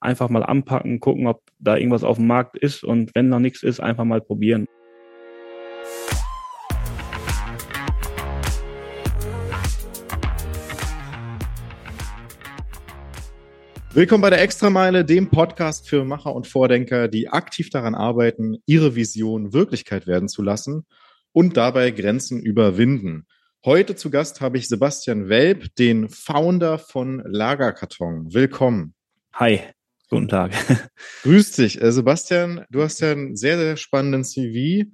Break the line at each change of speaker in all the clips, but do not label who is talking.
einfach mal anpacken, gucken, ob da irgendwas auf dem Markt ist und wenn noch nichts ist, einfach mal probieren.
Willkommen bei der Extrameile, dem Podcast für Macher und Vordenker, die aktiv daran arbeiten, ihre Vision Wirklichkeit werden zu lassen und dabei Grenzen überwinden. Heute zu Gast habe ich Sebastian Welp, den Founder von Lagerkarton. Willkommen.
Hi, guten Tag.
Grüß dich. Äh, Sebastian, du hast ja einen sehr, sehr spannenden CV.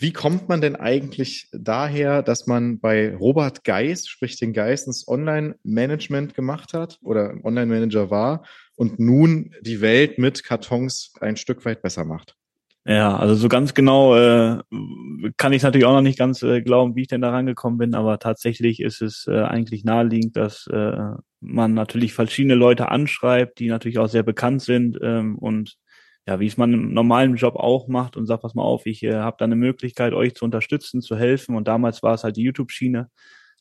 Wie kommt man denn eigentlich daher, dass man bei Robert Geis, sprich den Geissens Online-Management gemacht hat oder Online-Manager war und nun die Welt mit Kartons ein Stück weit besser macht?
Ja, also so ganz genau äh, kann ich natürlich auch noch nicht ganz äh, glauben, wie ich denn da rangekommen bin, aber tatsächlich ist es äh, eigentlich naheliegend, dass äh, man natürlich verschiedene Leute anschreibt, die natürlich auch sehr bekannt sind ähm, und ja, wie es man im normalen Job auch macht und sagt, pass mal auf, ich äh, habe da eine Möglichkeit, euch zu unterstützen, zu helfen. Und damals war es halt die YouTube-Schiene,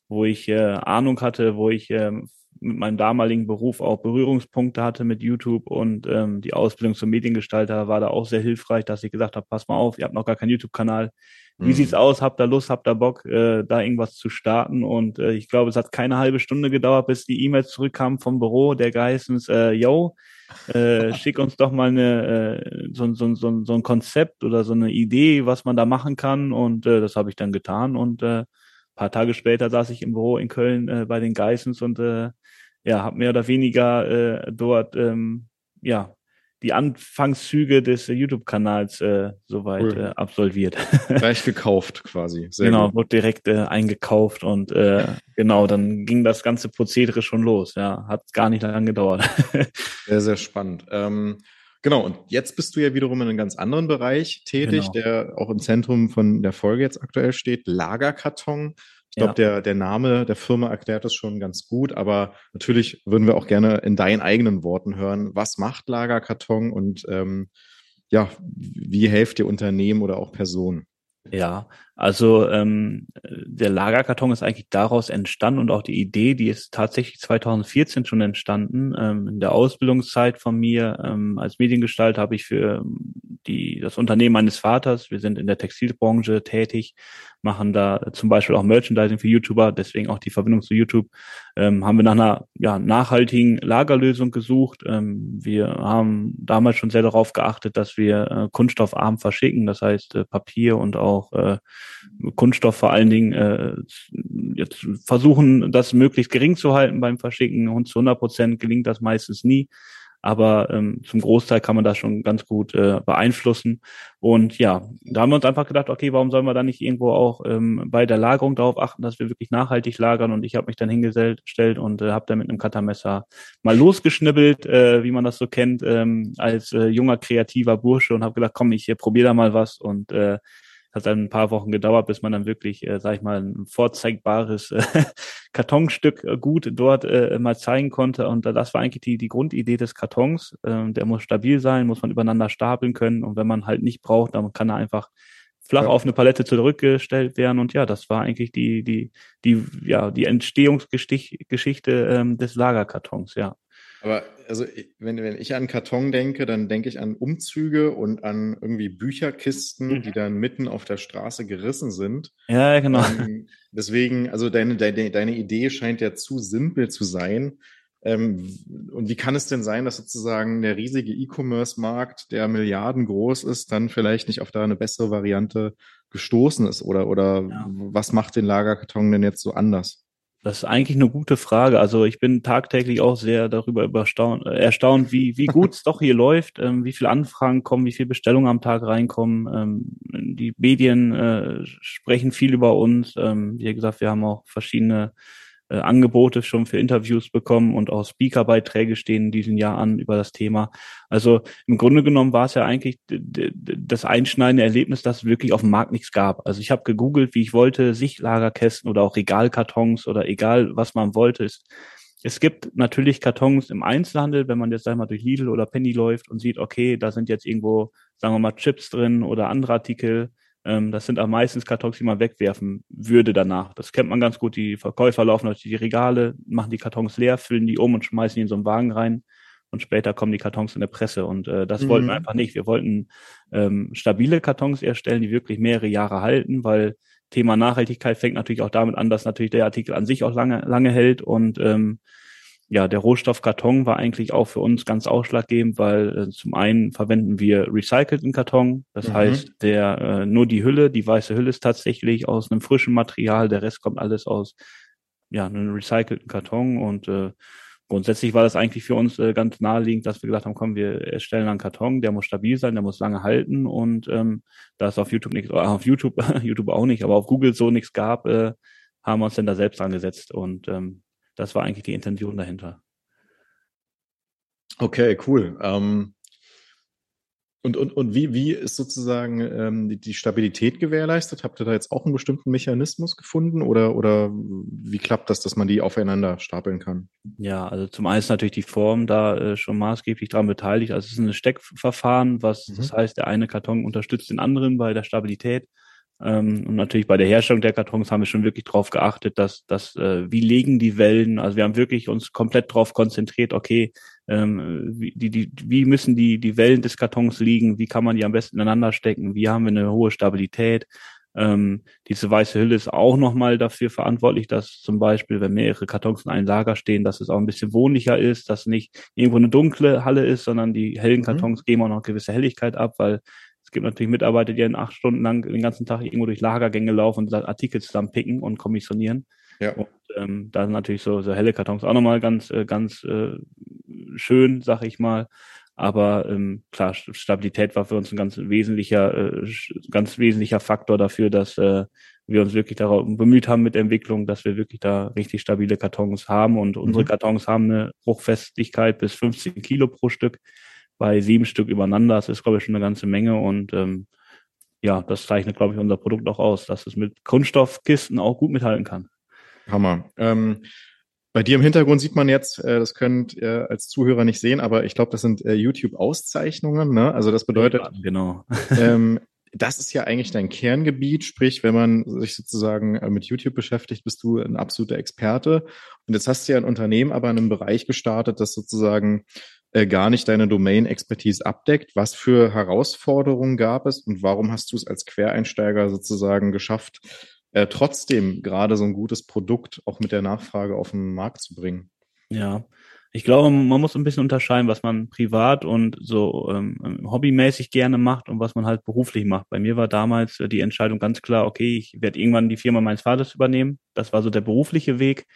wo ich äh, Ahnung hatte, wo ich äh, mit meinem damaligen Beruf auch Berührungspunkte hatte mit YouTube und ähm, die Ausbildung zum Mediengestalter war da auch sehr hilfreich, dass ich gesagt habe, pass mal auf, ihr habt noch gar keinen YouTube-Kanal. Wie mhm. sieht's aus? Habt ihr Lust, habt ihr Bock, äh, da irgendwas zu starten? Und äh, ich glaube, es hat keine halbe Stunde gedauert, bis die E-Mails zurückkamen vom Büro der Geissens, äh, yo, äh, schick uns doch mal eine, äh, so, so, so, so ein Konzept oder so eine Idee, was man da machen kann. Und äh, das habe ich dann getan. Und äh, paar Tage später saß ich im Büro in Köln äh, bei den Geissens und äh, ja, habe mehr oder weniger äh, dort ähm, ja die Anfangszüge des YouTube-Kanals äh, soweit cool. äh, absolviert.
Gleich gekauft quasi.
Sehr genau, gut. wurde direkt äh, eingekauft und äh, genau, dann ging das ganze Prozedere schon los. Ja, hat gar nicht lange gedauert.
sehr, sehr spannend. Ähm, genau, und jetzt bist du ja wiederum in einem ganz anderen Bereich tätig, genau. der auch im Zentrum von der Folge jetzt aktuell steht, Lagerkarton. Ich glaube, ja. der, der Name der Firma erklärt das schon ganz gut, aber natürlich würden wir auch gerne in deinen eigenen Worten hören, was macht Lagerkarton und ähm, ja, wie helft ihr Unternehmen oder auch Personen?
Ja, also ähm, der Lagerkarton ist eigentlich daraus entstanden und auch die Idee, die ist tatsächlich 2014 schon entstanden. Ähm, in der Ausbildungszeit von mir ähm, als Mediengestalter habe ich für die, das Unternehmen meines Vaters, wir sind in der Textilbranche tätig, machen da zum Beispiel auch Merchandising für YouTuber, deswegen auch die Verbindung zu YouTube, ähm, haben wir nach einer ja, nachhaltigen Lagerlösung gesucht. Ähm, wir haben damals schon sehr darauf geachtet, dass wir äh, kunststoffarm verschicken, das heißt äh, Papier und auch äh, Kunststoff vor allen Dingen äh, jetzt versuchen, das möglichst gering zu halten beim Verschicken. Und zu 100 Prozent gelingt das meistens nie aber ähm, zum Großteil kann man das schon ganz gut äh, beeinflussen. Und ja, da haben wir uns einfach gedacht, okay, warum sollen wir da nicht irgendwo auch ähm, bei der Lagerung darauf achten, dass wir wirklich nachhaltig lagern? Und ich habe mich dann hingestellt und äh, habe da mit einem Cuttermesser mal losgeschnibbelt, äh, wie man das so kennt, ähm, als äh, junger kreativer Bursche und habe gedacht, komm, ich äh, probiere da mal was und äh, hat dann ein paar Wochen gedauert, bis man dann wirklich, äh, sag ich mal, ein vorzeigbares äh, Kartonstück äh, gut dort äh, mal zeigen konnte. Und das war eigentlich die, die Grundidee des Kartons. Äh, der muss stabil sein, muss man übereinander stapeln können. Und wenn man halt nicht braucht, dann kann er einfach flach ja. auf eine Palette zurückgestellt werden. Und ja, das war eigentlich die, die, die, ja, die Entstehungsgeschichte ähm, des Lagerkartons, ja.
Aber also wenn, wenn ich an Karton denke, dann denke ich an Umzüge und an irgendwie Bücherkisten, mhm. die dann mitten auf der Straße gerissen sind.
Ja, genau.
Ähm, deswegen, also deine, deine, deine Idee scheint ja zu simpel zu sein. Ähm, und wie kann es denn sein, dass sozusagen der riesige E-Commerce-Markt, der Milliarden groß ist, dann vielleicht nicht auf da eine bessere Variante gestoßen ist? Oder, oder ja. was macht den Lagerkarton denn jetzt so anders?
Das ist eigentlich eine gute Frage. Also ich bin tagtäglich auch sehr darüber überstaunt, äh, erstaunt, wie, wie gut es doch hier läuft, ähm, wie viele Anfragen kommen, wie viele Bestellungen am Tag reinkommen. Ähm, die Medien äh, sprechen viel über uns. Ähm, wie gesagt, wir haben auch verschiedene äh, Angebote schon für Interviews bekommen und auch Speakerbeiträge stehen in diesem Jahr an über das Thema. Also im Grunde genommen war es ja eigentlich das einschneidende Erlebnis, dass es wirklich auf dem Markt nichts gab. Also ich habe gegoogelt, wie ich wollte, Sichtlagerkästen oder auch Regalkartons oder egal, was man wollte. Es, es gibt natürlich Kartons im Einzelhandel, wenn man jetzt einmal durch Lidl oder Penny läuft und sieht, okay, da sind jetzt irgendwo, sagen wir mal, Chips drin oder andere Artikel ähm, das sind auch meistens Kartons, die man wegwerfen würde danach. Das kennt man ganz gut. Die Verkäufer laufen durch die Regale, machen die Kartons leer, füllen die um und schmeißen die in so einen Wagen rein. Und und später kommen die Kartons in der Presse. Und äh, das mhm. wollten wir einfach nicht. Wir wollten ähm, stabile Kartons erstellen, die wirklich mehrere Jahre halten, weil Thema Nachhaltigkeit fängt natürlich auch damit an, dass natürlich der Artikel an sich auch lange, lange hält und ähm, ja, der Rohstoff Karton war eigentlich auch für uns ganz ausschlaggebend, weil äh, zum einen verwenden wir recycelten Karton. Das mhm. heißt, der äh, nur die Hülle, die weiße Hülle ist tatsächlich aus einem frischen Material, der Rest kommt alles aus ja, einem recycelten Karton und äh, grundsätzlich war das eigentlich für uns äh, ganz naheliegend, dass wir gesagt haben, komm, wir erstellen einen Karton, der muss stabil sein, der muss lange halten und ähm, da es auf YouTube nichts, auf YouTube, YouTube auch nicht, aber auf Google so nichts gab, äh, haben wir uns dann da selbst angesetzt und ähm, das war eigentlich die Intention dahinter.
Okay, cool. Ähm, und, und, und wie, wie ist sozusagen ähm, die, die, Stabilität gewährleistet? Habt ihr da jetzt auch einen bestimmten Mechanismus gefunden oder, oder wie klappt das, dass man die aufeinander stapeln kann?
Ja, also zum einen ist natürlich die Form da äh, schon maßgeblich daran beteiligt. Also es ist ein Steckverfahren, was mhm. das heißt, der eine Karton unterstützt den anderen bei der Stabilität. Ähm, und natürlich bei der Herstellung der Kartons haben wir schon wirklich darauf geachtet, dass, dass äh, wie legen die Wellen, also wir haben wirklich uns komplett darauf konzentriert, okay, ähm, wie, die, die, wie müssen die, die Wellen des Kartons liegen, wie kann man die am besten ineinander stecken, wie haben wir eine hohe Stabilität. Ähm, diese weiße Hülle ist auch nochmal dafür verantwortlich, dass zum Beispiel, wenn mehrere Kartons in einem Lager stehen, dass es auch ein bisschen wohnlicher ist, dass nicht irgendwo eine dunkle Halle ist, sondern die hellen mhm. Kartons mhm. geben auch noch gewisse Helligkeit ab, weil es gibt natürlich Mitarbeiter, die in acht Stunden lang den ganzen Tag irgendwo durch Lagergänge laufen und Artikel zusammenpicken und kommissionieren. Ja. Und ähm, da sind natürlich so, so helle Kartons auch nochmal ganz, äh, ganz äh, schön, sag ich mal. Aber ähm, klar, Stabilität war für uns ein ganz wesentlicher, äh, ganz wesentlicher Faktor dafür, dass äh, wir uns wirklich darauf bemüht haben mit der Entwicklung, dass wir wirklich da richtig stabile Kartons haben. Und unsere mhm. Kartons haben eine Bruchfestigkeit bis 15 Kilo pro Stück bei sieben Stück übereinander. Das ist, glaube ich, schon eine ganze Menge und ähm, ja, das zeichnet, glaube ich, unser Produkt auch aus, dass es mit Kunststoffkisten auch gut mithalten kann.
Hammer. Ähm, bei dir im Hintergrund sieht man jetzt, äh, das könnt ihr als Zuhörer nicht sehen, aber ich glaube, das sind äh, YouTube-Auszeichnungen. Ne? Also das bedeutet, ja,
genau.
ähm, das ist ja eigentlich dein Kerngebiet. Sprich, wenn man sich sozusagen äh, mit YouTube beschäftigt, bist du ein absoluter Experte. Und jetzt hast du ja ein Unternehmen, aber in einem Bereich gestartet, das sozusagen äh, gar nicht deine Domain-Expertise abdeckt. Was für Herausforderungen gab es und warum hast du es als Quereinsteiger sozusagen geschafft, äh, trotzdem gerade so ein gutes Produkt auch mit der Nachfrage auf den Markt zu bringen?
Ja, ich glaube, man muss ein bisschen unterscheiden, was man privat und so ähm, hobbymäßig gerne macht und was man halt beruflich macht. Bei mir war damals äh, die Entscheidung ganz klar, okay, ich werde irgendwann die Firma meines Vaters übernehmen. Das war so der berufliche Weg.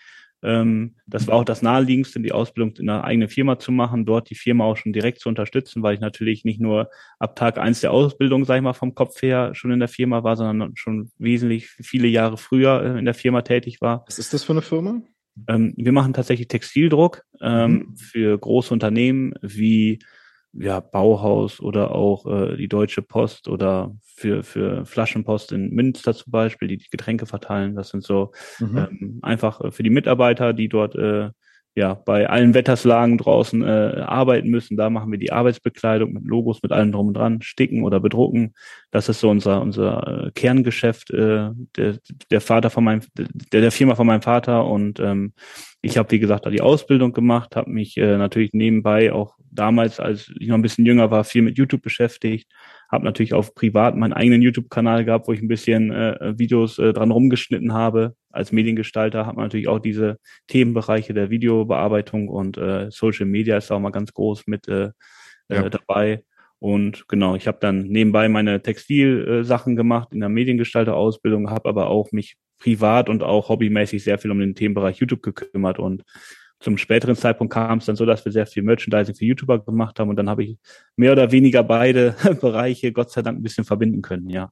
Ähm, das war auch das naheliegendste, die Ausbildung in einer eigenen Firma zu machen, dort die Firma auch schon direkt zu unterstützen, weil ich natürlich nicht nur ab Tag eins der Ausbildung, sag ich mal, vom Kopf her schon in der Firma war, sondern schon wesentlich viele Jahre früher äh, in der Firma tätig war.
Was ist das für eine Firma?
Ähm, wir machen tatsächlich Textildruck ähm, mhm. für große Unternehmen wie ja, Bauhaus oder auch äh, die Deutsche Post oder für, für Flaschenpost in Münster zum Beispiel, die die Getränke verteilen. Das sind so mhm. ähm, einfach äh, für die Mitarbeiter, die dort äh, ja bei allen Wetterslagen draußen äh, arbeiten müssen. Da machen wir die Arbeitsbekleidung mit Logos, mit allem drum und dran, sticken oder bedrucken. Das ist so unser unser äh, Kerngeschäft. Äh, der, der Vater von meinem der, der Firma von meinem Vater und ähm, ich habe wie gesagt da die Ausbildung gemacht, habe mich äh, natürlich nebenbei auch damals, als ich noch ein bisschen jünger war, viel mit YouTube beschäftigt. Habe natürlich auch privat meinen eigenen YouTube-Kanal gehabt, wo ich ein bisschen äh, Videos äh, dran rumgeschnitten habe. Als Mediengestalter hat man natürlich auch diese Themenbereiche der Videobearbeitung und äh, Social Media ist auch mal ganz groß mit äh, äh ja. dabei. Und genau, ich habe dann nebenbei meine Textilsachen äh, gemacht in der Mediengestalter-Ausbildung, habe aber auch mich privat und auch hobbymäßig sehr viel um den Themenbereich YouTube gekümmert und zum späteren Zeitpunkt kam es dann so, dass wir sehr viel Merchandising für YouTuber gemacht haben und dann habe ich mehr oder weniger beide Bereiche Gott sei Dank ein bisschen verbinden können, ja.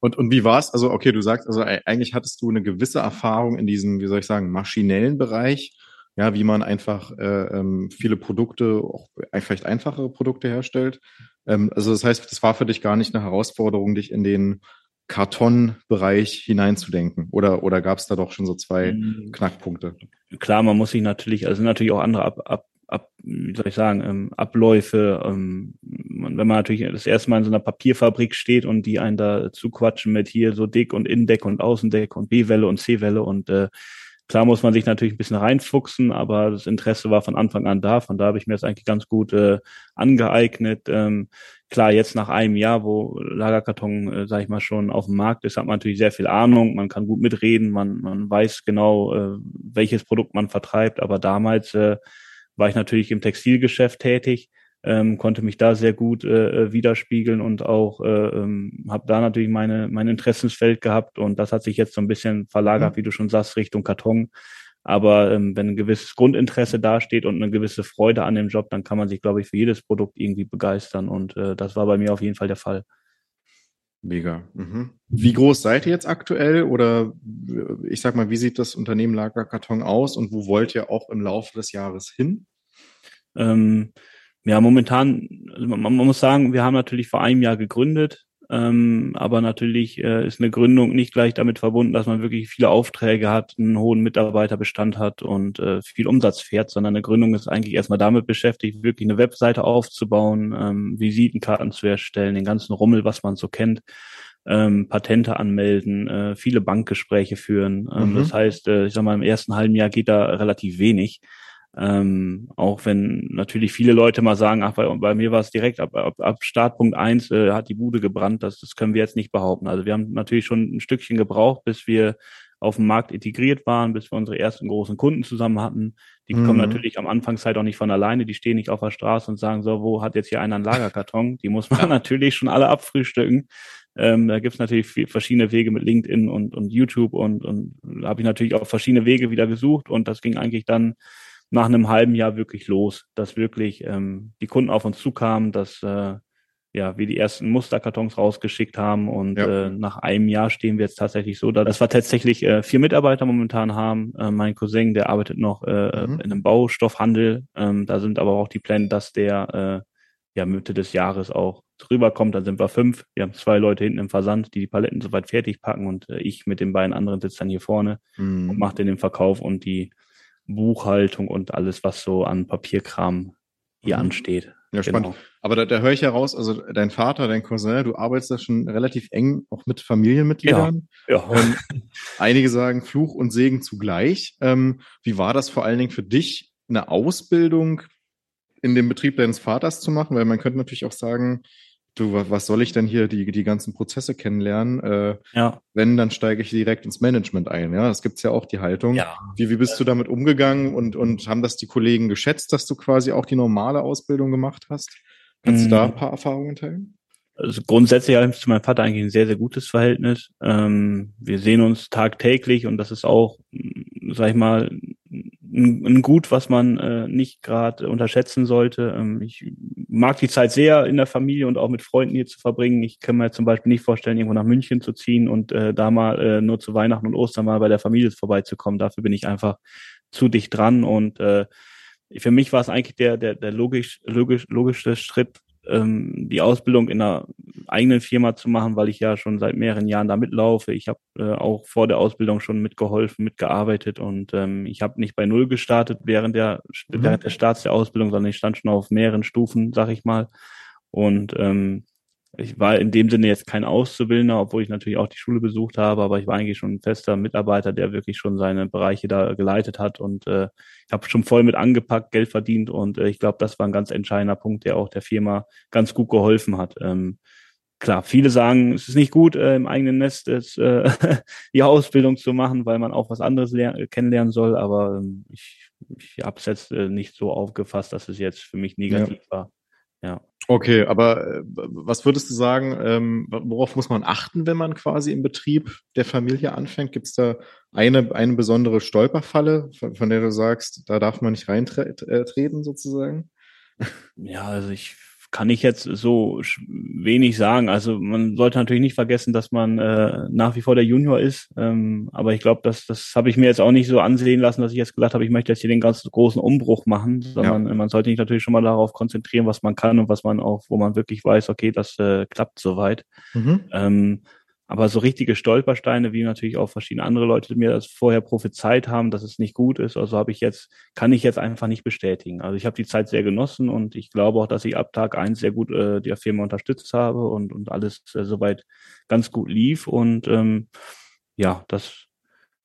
Und, und wie war's? Also, okay, du sagst, also eigentlich hattest du eine gewisse Erfahrung in diesem, wie soll ich sagen, maschinellen Bereich, ja, wie man einfach äh, ähm, viele Produkte, auch vielleicht einfachere Produkte herstellt. Ähm, also das heißt, das war für dich gar nicht eine Herausforderung, dich in den Kartonbereich hineinzudenken? Oder, oder gab es da doch schon so zwei mhm. Knackpunkte?
Klar, man muss sich natürlich, also natürlich auch andere ab, ab, ab, wie soll ich sagen, ähm, Abläufe. Ähm, wenn man natürlich das erste Mal in so einer Papierfabrik steht und die einen da zuquatschen mit hier so Dick und Indeck und Außendeck und B-Welle und C-Welle und äh, Klar muss man sich natürlich ein bisschen reinfuchsen, aber das Interesse war von Anfang an da. Von da habe ich mir das eigentlich ganz gut äh, angeeignet. Ähm, klar, jetzt nach einem Jahr, wo Lagerkarton, äh, sage ich mal, schon auf dem Markt ist, hat man natürlich sehr viel Ahnung. Man kann gut mitreden, man, man weiß genau, äh, welches Produkt man vertreibt. Aber damals äh, war ich natürlich im Textilgeschäft tätig ähm, konnte mich da sehr gut äh, äh, widerspiegeln und auch äh, ähm, habe da natürlich meine mein Interessensfeld gehabt und das hat sich jetzt so ein bisschen verlagert, mhm. wie du schon sagst, Richtung Karton. Aber ähm, wenn ein gewisses Grundinteresse dasteht und eine gewisse Freude an dem Job, dann kann man sich, glaube ich, für jedes Produkt irgendwie begeistern und äh, das war bei mir auf jeden Fall der Fall.
Mega. Mhm. Wie groß seid ihr jetzt aktuell oder ich sag mal, wie sieht das Unternehmen Lagerkarton aus und wo wollt ihr auch im Laufe des Jahres hin?
Ähm, ja, momentan, also man, man, muss sagen, wir haben natürlich vor einem Jahr gegründet, ähm, aber natürlich äh, ist eine Gründung nicht gleich damit verbunden, dass man wirklich viele Aufträge hat, einen hohen Mitarbeiterbestand hat und äh, viel Umsatz fährt, sondern eine Gründung ist eigentlich erstmal damit beschäftigt, wirklich eine Webseite aufzubauen, ähm, Visitenkarten zu erstellen, den ganzen Rummel, was man so kennt. Ähm, Patente anmelden, äh, viele Bankgespräche führen. Ähm, mhm. Das heißt, äh, ich sag mal, im ersten halben Jahr geht da relativ wenig. Ähm, auch wenn natürlich viele Leute mal sagen, ach, bei, bei mir war es direkt ab, ab, ab Startpunkt eins äh, hat die Bude gebrannt, das, das können wir jetzt nicht behaupten. Also wir haben natürlich schon ein Stückchen gebraucht, bis wir auf dem Markt integriert waren, bis wir unsere ersten großen Kunden zusammen hatten. Die mhm. kommen natürlich am Anfangszeit auch nicht von alleine, die stehen nicht auf der Straße und sagen, so, wo hat jetzt hier einer einen Lagerkarton? Die muss man ja. natürlich schon alle abfrühstücken. Ähm, da gibt's natürlich viel, verschiedene Wege mit LinkedIn und, und YouTube und, und da habe ich natürlich auch verschiedene Wege wieder gesucht und das ging eigentlich dann nach einem halben Jahr wirklich los, dass wirklich ähm, die Kunden auf uns zukamen, dass äh, ja, wir die ersten Musterkartons rausgeschickt haben und ja. äh, nach einem Jahr stehen wir jetzt tatsächlich so, da dass wir tatsächlich äh, vier Mitarbeiter momentan haben. Äh, mein Cousin, der arbeitet noch äh, mhm. in einem Baustoffhandel. Ähm, da sind aber auch die Pläne, dass der äh, ja Mitte des Jahres auch rüberkommt. Dann sind wir fünf. Wir haben zwei Leute hinten im Versand, die die Paletten soweit fertig packen und äh, ich mit den beiden anderen sitze dann hier vorne mhm. und mache den Verkauf und die Buchhaltung und alles, was so an Papierkram hier mhm. ansteht.
Ja, spannend. Genau. Aber da, da höre ich heraus, also dein Vater, dein Cousin, du arbeitest da schon relativ eng auch mit Familienmitgliedern. Ja. ja. Und einige sagen Fluch und Segen zugleich. Ähm, wie war das vor allen Dingen für dich, eine Ausbildung in dem Betrieb deines Vaters zu machen? Weil man könnte natürlich auch sagen, du, was soll ich denn hier die, die ganzen Prozesse kennenlernen? Äh, ja. Wenn, dann steige ich direkt ins Management ein. Ja, das gibt's ja auch die Haltung. Ja. Wie, wie bist du damit umgegangen und, und haben das die Kollegen geschätzt, dass du quasi auch die normale Ausbildung gemacht hast? Kannst mhm. du da ein paar Erfahrungen teilen?
Also grundsätzlich habe ich zu meinem Vater eigentlich ein sehr, sehr gutes Verhältnis. Ähm, wir sehen uns tagtäglich und das ist auch, sag ich mal, ein, ein Gut, was man äh, nicht gerade unterschätzen sollte. Ähm, ich mag die Zeit sehr in der Familie und auch mit Freunden hier zu verbringen. Ich kann mir zum Beispiel nicht vorstellen, irgendwo nach München zu ziehen und äh, da mal äh, nur zu Weihnachten und Ostern mal bei der Familie vorbeizukommen. Dafür bin ich einfach zu dicht dran und äh, für mich war es eigentlich der, der, der logisch, logisch, logische Schritt, ähm, die Ausbildung in einer eigenen Firma zu machen, weil ich ja schon seit mehreren Jahren da mitlaufe. Ich habe äh, auch vor der Ausbildung schon mitgeholfen, mitgearbeitet und ähm, ich habe nicht bei Null gestartet während der, mhm. während der Starts der Ausbildung, sondern ich stand schon auf mehreren Stufen, sag ich mal. Und ähm, ich war in dem Sinne jetzt kein Auszubildender, obwohl ich natürlich auch die Schule besucht habe, aber ich war eigentlich schon ein fester Mitarbeiter, der wirklich schon seine Bereiche da geleitet hat und äh, ich habe schon voll mit angepackt, Geld verdient und äh, ich glaube, das war ein ganz entscheidender Punkt, der auch der Firma ganz gut geholfen hat. Ähm, klar, viele sagen, es ist nicht gut, äh, im eigenen Nest ist, äh, die Ausbildung zu machen, weil man auch was anderes kennenlernen soll, aber ähm, ich, ich habe es jetzt äh, nicht so aufgefasst, dass es jetzt für mich negativ ja. war. Ja.
Okay, aber äh, was würdest du sagen, ähm, worauf muss man achten, wenn man quasi im Betrieb der Familie anfängt? Gibt es da eine, eine besondere Stolperfalle, von, von, der du sagst, da darf man nicht reintreten sozusagen?
Ja, also ich kann ich jetzt so wenig sagen. Also man sollte natürlich nicht vergessen, dass man äh, nach wie vor der Junior ist. Ähm, aber ich glaube, das, das habe ich mir jetzt auch nicht so ansehen lassen, dass ich jetzt gesagt habe, ich möchte jetzt hier den ganz großen Umbruch machen, sondern ja. man sollte sich natürlich schon mal darauf konzentrieren, was man kann und was man auch, wo man wirklich weiß, okay, das äh, klappt soweit. Mhm. Ähm, aber so richtige Stolpersteine, wie natürlich auch verschiedene andere Leute mir das vorher prophezeit haben, dass es nicht gut ist, also habe ich jetzt, kann ich jetzt einfach nicht bestätigen. Also ich habe die Zeit sehr genossen und ich glaube auch, dass ich ab Tag eins sehr gut äh, die Firma unterstützt habe und, und alles äh, soweit ganz gut lief. Und ähm, ja, das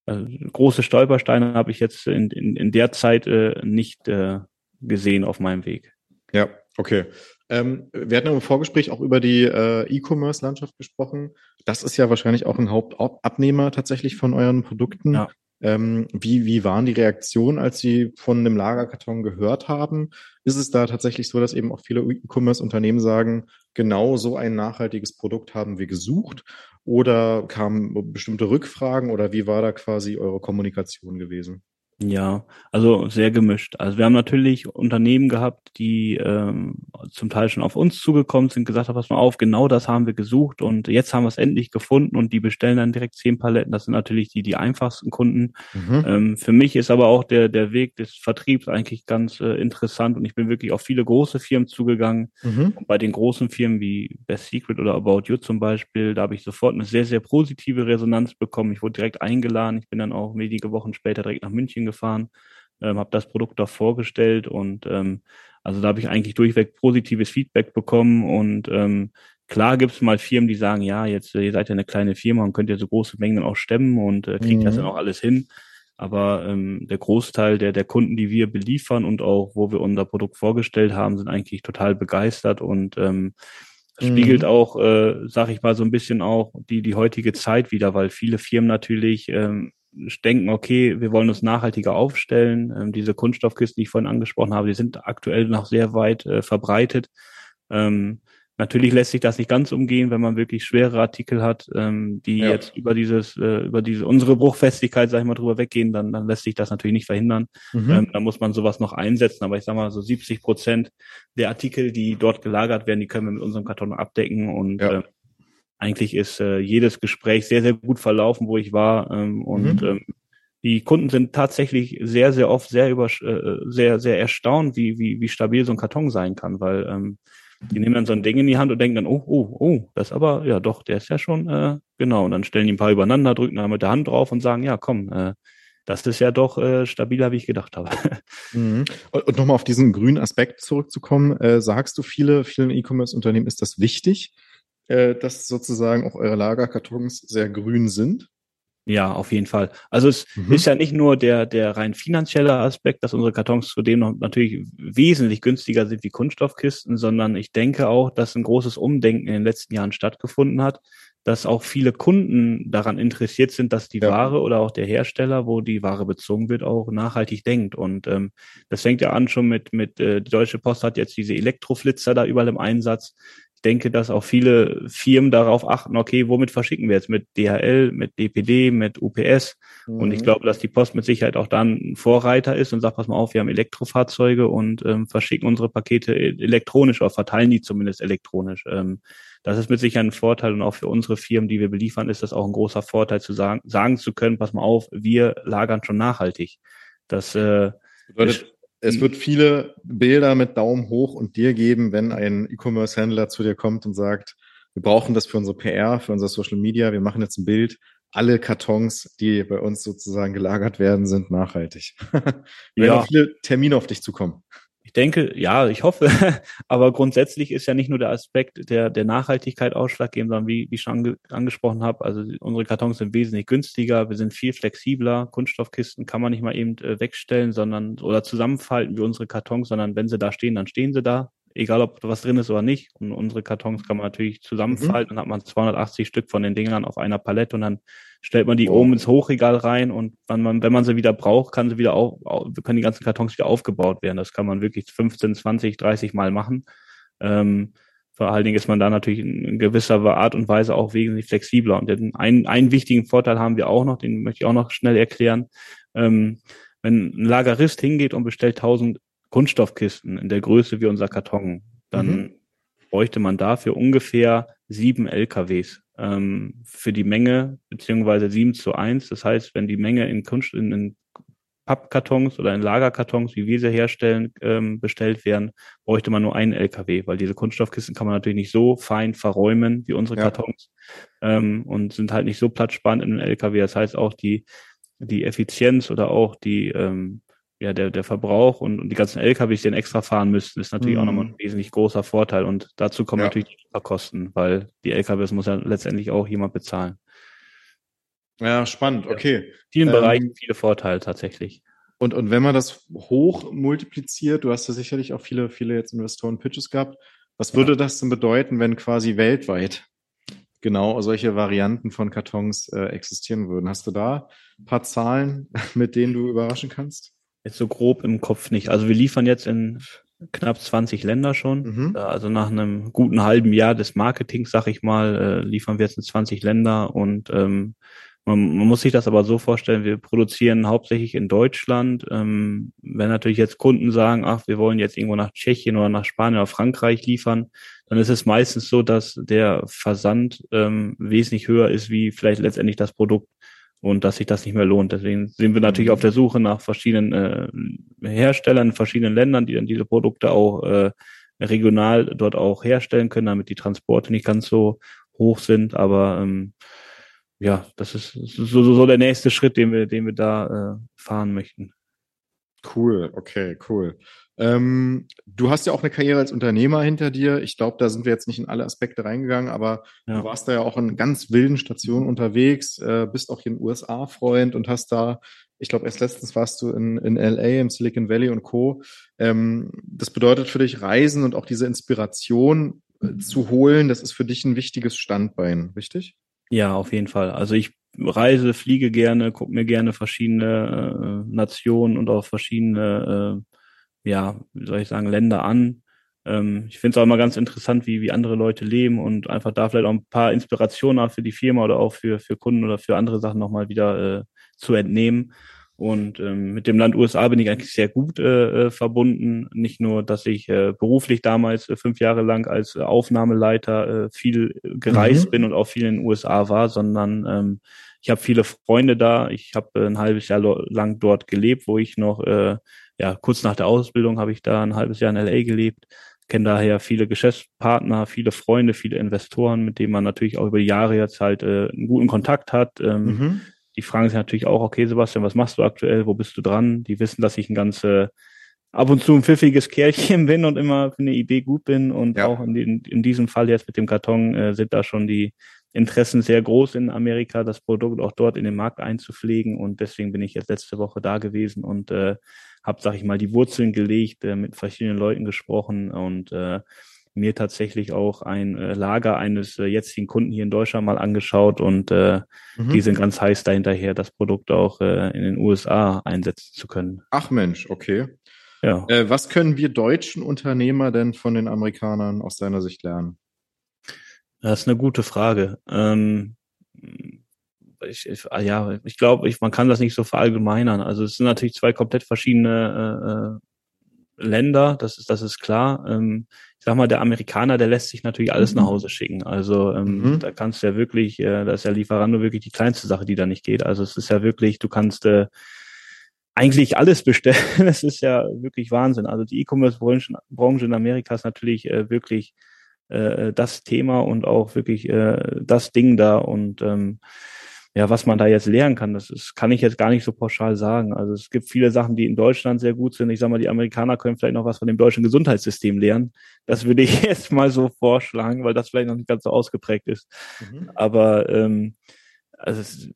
also große Stolpersteine habe ich jetzt in, in, in der Zeit äh, nicht äh, gesehen auf meinem Weg.
Ja, okay. Ähm, wir hatten im Vorgespräch auch über die äh, E-Commerce-Landschaft gesprochen. Das ist ja wahrscheinlich auch ein Hauptabnehmer tatsächlich von euren Produkten. Ja. Ähm, wie, wie waren die Reaktionen, als Sie von dem Lagerkarton gehört haben? Ist es da tatsächlich so, dass eben auch viele E-Commerce-Unternehmen sagen, genau so ein nachhaltiges Produkt haben wir gesucht? Oder kamen bestimmte Rückfragen oder wie war da quasi eure Kommunikation gewesen?
Ja, also sehr gemischt. Also wir haben natürlich Unternehmen gehabt, die ähm, zum Teil schon auf uns zugekommen sind, gesagt haben, pass mal auf, genau das haben wir gesucht und jetzt haben wir es endlich gefunden und die bestellen dann direkt zehn Paletten. Das sind natürlich die, die einfachsten Kunden. Mhm. Ähm, für mich ist aber auch der, der Weg des Vertriebs eigentlich ganz äh, interessant und ich bin wirklich auf viele große Firmen zugegangen. Mhm. Und bei den großen Firmen wie Best Secret oder About You zum Beispiel, da habe ich sofort eine sehr, sehr positive Resonanz bekommen. Ich wurde direkt eingeladen. Ich bin dann auch wenige Wochen später direkt nach München gefahren, ähm, habe das Produkt da vorgestellt und ähm, also da habe ich eigentlich durchweg positives Feedback bekommen und ähm, klar gibt es mal Firmen, die sagen, ja, jetzt ihr seid ja eine kleine Firma und könnt ja so große Mengen auch stemmen und äh, kriegt mhm. das dann auch alles hin. Aber ähm, der Großteil der, der Kunden, die wir beliefern und auch wo wir unser Produkt vorgestellt haben, sind eigentlich total begeistert und ähm, spiegelt mhm. auch, äh, sag ich mal, so ein bisschen auch die, die heutige Zeit wieder, weil viele Firmen natürlich ähm, denken, okay, wir wollen uns nachhaltiger aufstellen. Ähm, diese Kunststoffkisten, die ich vorhin angesprochen habe, die sind aktuell noch sehr weit äh, verbreitet. Ähm, natürlich lässt sich das nicht ganz umgehen, wenn man wirklich schwere Artikel hat, ähm, die ja. jetzt über dieses, äh, über diese unsere Bruchfestigkeit, sag ich mal, drüber weggehen, dann, dann lässt sich das natürlich nicht verhindern. Mhm. Ähm, da muss man sowas noch einsetzen. Aber ich sag mal, so 70 Prozent der Artikel, die dort gelagert werden, die können wir mit unserem Karton abdecken und ja. äh, eigentlich ist äh, jedes Gespräch sehr, sehr gut verlaufen, wo ich war. Ähm, und mhm. ähm, die Kunden sind tatsächlich sehr, sehr oft sehr über, äh, sehr, sehr erstaunt, wie, wie, wie stabil so ein Karton sein kann, weil ähm, die nehmen dann so ein Ding in die Hand und denken dann, oh, oh, oh, das aber, ja doch, der ist ja schon, äh, genau. Und dann stellen die ein paar übereinander, drücken da mit der Hand drauf und sagen, ja, komm, äh, das ist ja doch äh, stabiler, wie ich gedacht habe.
Mhm. Und, und nochmal auf diesen grünen Aspekt zurückzukommen, äh, sagst du, viele, vielen E-Commerce-Unternehmen ist das wichtig, äh, dass sozusagen auch eure Lagerkartons sehr grün sind?
Ja, auf jeden Fall. Also es mhm. ist ja nicht nur der, der rein finanzielle Aspekt, dass unsere Kartons zudem noch natürlich wesentlich günstiger sind wie Kunststoffkisten, sondern ich denke auch, dass ein großes Umdenken in den letzten Jahren stattgefunden hat, dass auch viele Kunden daran interessiert sind, dass die ja. Ware oder auch der Hersteller, wo die Ware bezogen wird, auch nachhaltig denkt. Und ähm, das fängt ja an schon mit, mit äh, die Deutsche Post hat jetzt diese Elektroflitzer da überall im Einsatz denke, dass auch viele Firmen darauf achten, okay, womit verschicken wir jetzt? Mit DHL, mit DPD, mit UPS. Mhm. Und ich mhm. glaube, dass die Post mit Sicherheit auch dann Vorreiter ist und sagt, pass mal auf, wir haben Elektrofahrzeuge und ähm, verschicken unsere Pakete e-, elektronisch oder verteilen die zumindest elektronisch. Ähm, das ist mit Sicherheit ein Vorteil und auch für unsere Firmen, die wir beliefern, ist das auch ein großer Vorteil zu sagen, sagen zu können, pass mal auf, wir lagern schon nachhaltig. Das äh,
bedeutet, es wird viele Bilder mit Daumen hoch und dir geben, wenn ein E-Commerce-Händler zu dir kommt und sagt, wir brauchen das für unsere PR, für unser Social Media, wir machen jetzt ein Bild. Alle Kartons, die bei uns sozusagen gelagert werden, sind nachhaltig. Wenn ja. viele Termine auf dich zukommen
denke, ja, ich hoffe, aber grundsätzlich ist ja nicht nur der Aspekt der, der Nachhaltigkeit ausschlaggebend, sondern wie, wie ich schon ange, angesprochen habe, also unsere Kartons sind wesentlich günstiger, wir sind viel flexibler, Kunststoffkisten kann man nicht mal eben äh, wegstellen, sondern oder zusammenfalten wie unsere Kartons, sondern wenn sie da stehen, dann stehen sie da egal ob was drin ist oder nicht. Und unsere Kartons kann man natürlich zusammenfalten, mhm. dann hat man 280 Stück von den Dingern auf einer Palette und dann stellt man die oh. oben ins Hochregal rein und wenn man, wenn man sie wieder braucht, kann sie wieder auf, können die ganzen Kartons wieder aufgebaut werden. Das kann man wirklich 15, 20, 30 Mal machen. Ähm, vor allen Dingen ist man da natürlich in gewisser Art und Weise auch wesentlich flexibler. Und einen, einen wichtigen Vorteil haben wir auch noch, den möchte ich auch noch schnell erklären. Ähm, wenn ein Lagerist hingeht und bestellt 1000 Kunststoffkisten in der Größe wie unser Karton, dann mhm. bräuchte man dafür ungefähr sieben LKWs ähm, für die Menge, beziehungsweise sieben zu eins. Das heißt, wenn die Menge in Kunst, in, in Pappkartons oder in Lagerkartons, wie wir sie herstellen, ähm, bestellt werden, bräuchte man nur einen LKW, weil diese Kunststoffkisten kann man natürlich nicht so fein verräumen wie unsere ja. Kartons ähm, und sind halt nicht so platzsparend in den LKW. Das heißt auch die die Effizienz oder auch die ähm, ja, der, der Verbrauch und, und die ganzen LKWs, die dann extra fahren müssten, ist natürlich mhm. auch nochmal ein wesentlich großer Vorteil. Und dazu kommen ja. natürlich die Kosten, weil die LKWs muss ja letztendlich auch jemand bezahlen.
Ja, spannend, okay.
In vielen ähm, Bereichen viele Vorteile tatsächlich.
Und, und wenn man das hoch multipliziert, du hast ja sicherlich auch viele, viele jetzt Investoren-Pitches gehabt, was würde ja. das denn bedeuten, wenn quasi weltweit genau solche Varianten von Kartons äh, existieren würden? Hast du da ein paar Zahlen, mit denen du überraschen kannst?
Jetzt so grob im Kopf nicht. Also wir liefern jetzt in knapp 20 Länder schon. Mhm. Also nach einem guten halben Jahr des Marketings, sag ich mal, äh, liefern wir jetzt in 20 Länder und ähm, man, man muss sich das aber so vorstellen, wir produzieren hauptsächlich in Deutschland. Ähm, wenn natürlich jetzt Kunden sagen, ach, wir wollen jetzt irgendwo nach Tschechien oder nach Spanien oder Frankreich liefern, dann ist es meistens so, dass der Versand ähm, wesentlich höher ist wie vielleicht letztendlich das Produkt und dass sich das nicht mehr lohnt. Deswegen sind wir natürlich auf der Suche nach verschiedenen äh, Herstellern in verschiedenen Ländern, die dann diese Produkte auch äh, regional dort auch herstellen können, damit die Transporte nicht ganz so hoch sind. Aber ähm, ja, das ist so, so, so der nächste Schritt, den wir, den wir da äh, fahren möchten.
Cool, okay, cool. Ähm, du hast ja auch eine Karriere als Unternehmer hinter dir. Ich glaube, da sind wir jetzt nicht in alle Aspekte reingegangen, aber ja. du warst da ja auch in ganz wilden Stationen unterwegs, äh, bist auch hier in den USA Freund und hast da, ich glaube, erst letztens warst du in, in LA, im Silicon Valley und Co. Ähm, das bedeutet für dich Reisen und auch diese Inspiration äh, zu holen, das ist für dich ein wichtiges Standbein, richtig?
Ja, auf jeden Fall. Also ich reise, fliege gerne, gucke mir gerne verschiedene äh, Nationen und auch verschiedene, äh, ja, wie soll ich sagen, Länder an. Ähm, ich finde es auch immer ganz interessant, wie, wie andere Leute leben und einfach da vielleicht auch ein paar Inspirationen für die Firma oder auch für, für Kunden oder für andere Sachen nochmal wieder äh, zu entnehmen. Und ähm, mit dem Land USA bin ich eigentlich sehr gut äh, äh, verbunden. Nicht nur, dass ich äh, beruflich damals äh, fünf Jahre lang als äh, Aufnahmeleiter äh, viel gereist mhm. bin und auch viel in den USA war, sondern ähm, ich habe viele Freunde da. Ich habe äh, ein halbes Jahr lang dort gelebt, wo ich noch, äh, ja, kurz nach der Ausbildung habe ich da ein halbes Jahr in LA gelebt. Kenne daher viele Geschäftspartner, viele Freunde, viele Investoren, mit denen man natürlich auch über die Jahre jetzt halt äh, einen guten Kontakt hat. Ähm, mhm die fragen sich natürlich auch, okay, Sebastian, was machst du aktuell? Wo bist du dran? Die wissen, dass ich ein ganz äh, ab und zu ein pfiffiges Kerlchen bin und immer für eine Idee gut bin. Und ja. auch in, in, in, diesem Fall jetzt mit dem Karton äh, sind da schon die Interessen sehr groß in Amerika, das Produkt auch dort in den Markt einzupflegen. Und deswegen bin ich jetzt letzte Woche da gewesen und äh, habe, sag ich mal, die Wurzeln gelegt, äh, mit verschiedenen Leuten gesprochen und äh, mir tatsächlich auch ein äh, Lager eines äh, jetzigen Kunden hier in Deutschland mal angeschaut und äh, mhm. die sind ganz heiß dahinterher, das Produkt auch äh, in den USA einsetzen zu können.
Ach Mensch, okay. Ja. Äh, was können wir deutschen Unternehmer denn von den Amerikanern aus deiner Sicht lernen?
Das ist eine gute Frage. Ähm, ich, ich, ah ja, ich glaube, ich, man kann das nicht so verallgemeinern. Also es sind natürlich zwei komplett verschiedene äh, äh Länder, das ist, das ist klar. Ähm, ich sag mal, der Amerikaner, der lässt sich natürlich alles mhm. nach Hause schicken. Also ähm, mhm. da kannst du ja wirklich, äh, da ist ja Lieferando wirklich die kleinste Sache, die da nicht geht. Also es ist ja wirklich, du kannst äh, eigentlich alles bestellen. Das ist ja wirklich Wahnsinn. Also die E-Commerce-Branche in Amerika ist natürlich äh, wirklich äh, das Thema und auch wirklich äh, das Ding da. Und ähm, ja, was man da jetzt lernen kann, das ist, kann ich jetzt gar nicht so pauschal sagen. Also es gibt viele Sachen, die in Deutschland sehr gut sind. Ich sage mal, die Amerikaner können vielleicht noch was von dem deutschen Gesundheitssystem lernen. Das würde ich jetzt mal so vorschlagen, weil das vielleicht noch nicht ganz so ausgeprägt ist. Mhm. Aber ähm, also es,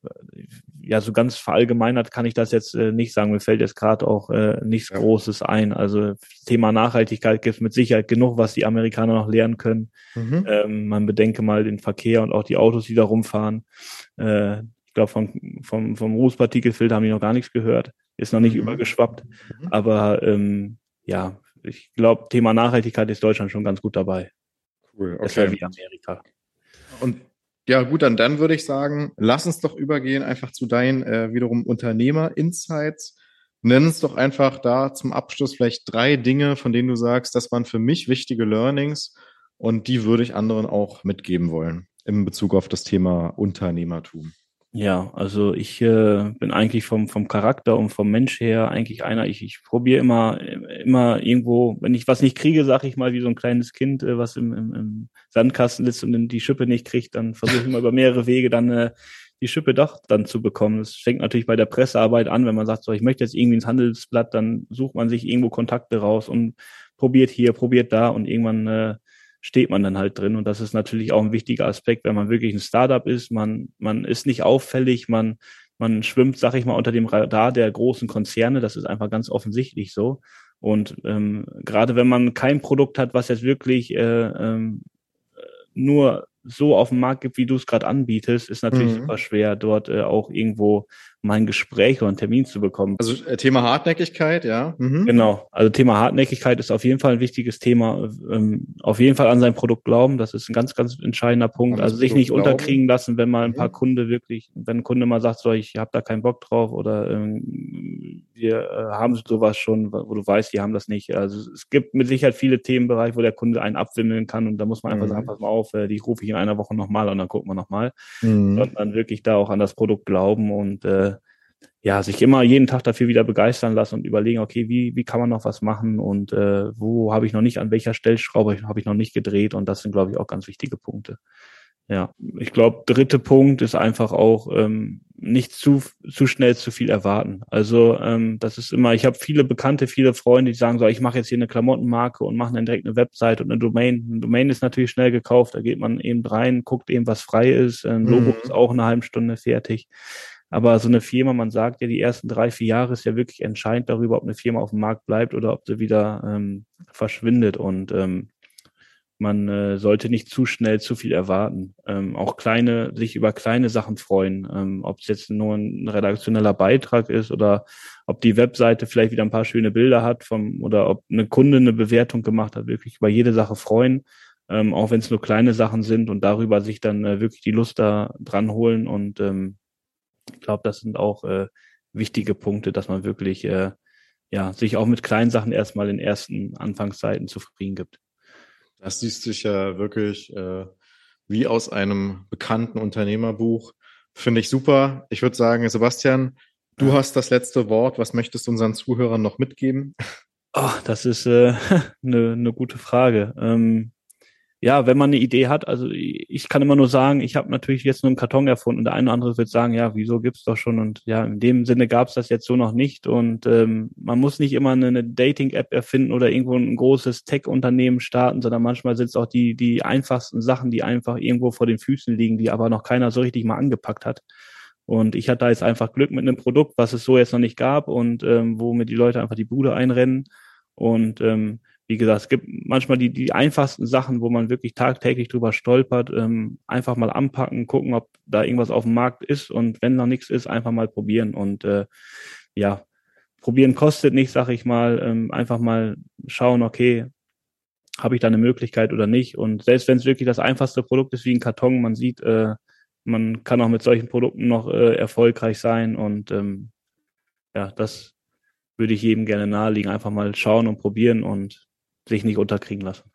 ja, so ganz verallgemeinert kann ich das jetzt äh, nicht sagen. Mir fällt jetzt gerade auch äh, nichts ja. Großes ein. Also Thema Nachhaltigkeit gibt es mit Sicherheit genug, was die Amerikaner noch lernen können. Mhm. Ähm, man bedenke mal den Verkehr und auch die Autos, die da rumfahren. Äh, ich glaube, vom, vom, vom Rußpartikelfilter haben die noch gar nichts gehört. Ist noch nicht mhm. übergeschwappt. Mhm. Aber ähm, ja, ich glaube, Thema Nachhaltigkeit ist Deutschland schon ganz gut dabei.
Cool, okay. Besser wie Amerika. Und ja, gut, dann, dann würde ich sagen, lass uns doch übergehen einfach zu deinen äh, wiederum Unternehmer-Insights. Nenn uns doch einfach da zum Abschluss vielleicht drei Dinge, von denen du sagst, das waren für mich wichtige Learnings und die würde ich anderen auch mitgeben wollen in Bezug auf das Thema Unternehmertum.
Ja, also ich äh, bin eigentlich vom, vom Charakter und vom Mensch her eigentlich einer, ich, ich probiere immer, immer irgendwo, wenn ich was nicht kriege, sage ich mal, wie so ein kleines Kind, äh, was im, im, im Sandkasten sitzt und die Schippe nicht kriegt, dann versuche ich immer über mehrere Wege dann äh, die Schippe doch dann zu bekommen. Das fängt natürlich bei der Pressearbeit an, wenn man sagt, so ich möchte jetzt irgendwie ins Handelsblatt, dann sucht man sich irgendwo Kontakte raus und probiert hier, probiert da und irgendwann äh, steht man dann halt drin. Und das ist natürlich auch ein wichtiger Aspekt, wenn man wirklich ein Startup ist. Man, man ist nicht auffällig, man, man schwimmt, sag ich mal, unter dem Radar der großen Konzerne. Das ist einfach ganz offensichtlich so. Und ähm, gerade wenn man kein Produkt hat, was jetzt wirklich äh, ähm, nur so auf dem Markt gibt, wie du es gerade anbietest, ist natürlich mhm. super schwer, dort äh, auch irgendwo mal ein Gespräch oder einen Termin zu bekommen.
Also äh, Thema Hartnäckigkeit, ja.
Mhm. Genau. Also Thema Hartnäckigkeit ist auf jeden Fall ein wichtiges Thema. Ähm, auf jeden Fall an sein Produkt glauben, das ist ein ganz, ganz entscheidender Punkt. also sich nicht glauben. unterkriegen lassen, wenn mal ein paar mhm. Kunde wirklich, wenn ein Kunde mal sagt, so ich habe da keinen Bock drauf oder ähm, wir äh, haben sowas schon, wo du weißt, die haben das nicht. Also es gibt mit Sicherheit viele Themenbereiche, wo der Kunde einen abwimmeln kann und da muss man einfach mhm. sagen, pass mal auf, äh, die rufe ich in einer Woche nochmal und dann gucken wir nochmal. Mhm. Sondern wirklich da auch an das Produkt glauben und äh, ja, sich immer jeden Tag dafür wieder begeistern lassen und überlegen, okay, wie, wie kann man noch was machen und äh, wo habe ich noch nicht, an welcher Stellschraube habe ich noch nicht gedreht und das sind, glaube ich, auch ganz wichtige Punkte. Ja, ich glaube, dritte Punkt ist einfach auch ähm, nicht zu zu schnell zu viel erwarten. Also ähm, das ist immer, ich habe viele Bekannte, viele Freunde, die sagen so, ich mache jetzt hier eine Klamottenmarke und mache dann direkt eine Website und eine Domain. Eine Domain ist natürlich schnell gekauft, da geht man eben rein, guckt eben, was frei ist. Ein Logo mhm. ist auch eine halbe Stunde fertig. Aber so eine Firma, man sagt ja, die ersten drei, vier Jahre ist ja wirklich entscheidend darüber, ob eine Firma auf dem Markt bleibt oder ob sie wieder ähm, verschwindet. Und ähm, man äh, sollte nicht zu schnell zu viel erwarten. Ähm, auch kleine, sich über kleine Sachen freuen. Ähm, ob es jetzt nur ein redaktioneller Beitrag ist oder ob die Webseite vielleicht wieder ein paar schöne Bilder hat vom oder ob eine Kunde eine Bewertung gemacht hat, wirklich über jede Sache freuen. Ähm, auch wenn es nur kleine Sachen sind und darüber sich dann äh, wirklich die Lust da dran holen und ähm, ich glaube, das sind auch äh, wichtige Punkte, dass man wirklich äh, ja, sich auch mit kleinen Sachen erstmal in ersten Anfangszeiten zufrieden gibt.
Das siehst sich ja wirklich äh, wie aus einem bekannten Unternehmerbuch. Finde ich super. Ich würde sagen, Sebastian, du ja. hast das letzte Wort. Was möchtest du unseren Zuhörern noch mitgeben?
Oh, das ist eine äh, ne, ne gute Frage. Ähm, ja, wenn man eine Idee hat, also ich kann immer nur sagen, ich habe natürlich jetzt nur einen Karton erfunden. Und der eine oder andere wird sagen, ja, wieso gibt's doch schon? Und ja, in dem Sinne gab's das jetzt so noch nicht. Und ähm, man muss nicht immer eine, Dating-App erfinden oder irgendwo ein großes Tech-Unternehmen starten, sondern manchmal sind es auch die, die einfachsten Sachen, die einfach irgendwo vor den Füßen liegen, die aber noch keiner so richtig mal angepackt hat. Und ich hatte da jetzt einfach Glück mit einem Produkt, was es so jetzt noch nicht gab und ähm, wo mir die Leute einfach die Bude einrennen. Und ähm, wie gesagt, es gibt manchmal die, die einfachsten Sachen, wo man wirklich tagtäglich drüber stolpert, ähm, einfach mal anpacken, gucken, ob da irgendwas auf dem Markt ist und wenn noch nichts ist, einfach mal probieren. Und äh, ja, probieren kostet nicht, sag ich mal, ähm, einfach mal schauen, okay, habe ich da eine Möglichkeit oder nicht? Und selbst wenn es wirklich das einfachste Produkt ist wie ein Karton, man sieht, äh, man kann auch mit solchen Produkten noch äh, erfolgreich sein. Und ähm, ja, das würde ich jedem gerne nahelegen, einfach mal schauen und probieren und sich nicht unterkriegen lassen.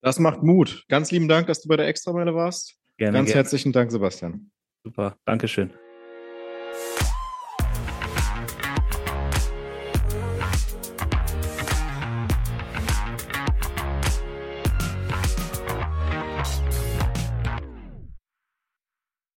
Das macht Mut. Ganz lieben Dank, dass du bei der Extrameile warst. Gerne. Ganz gerne. herzlichen Dank, Sebastian.
Super, Dankeschön.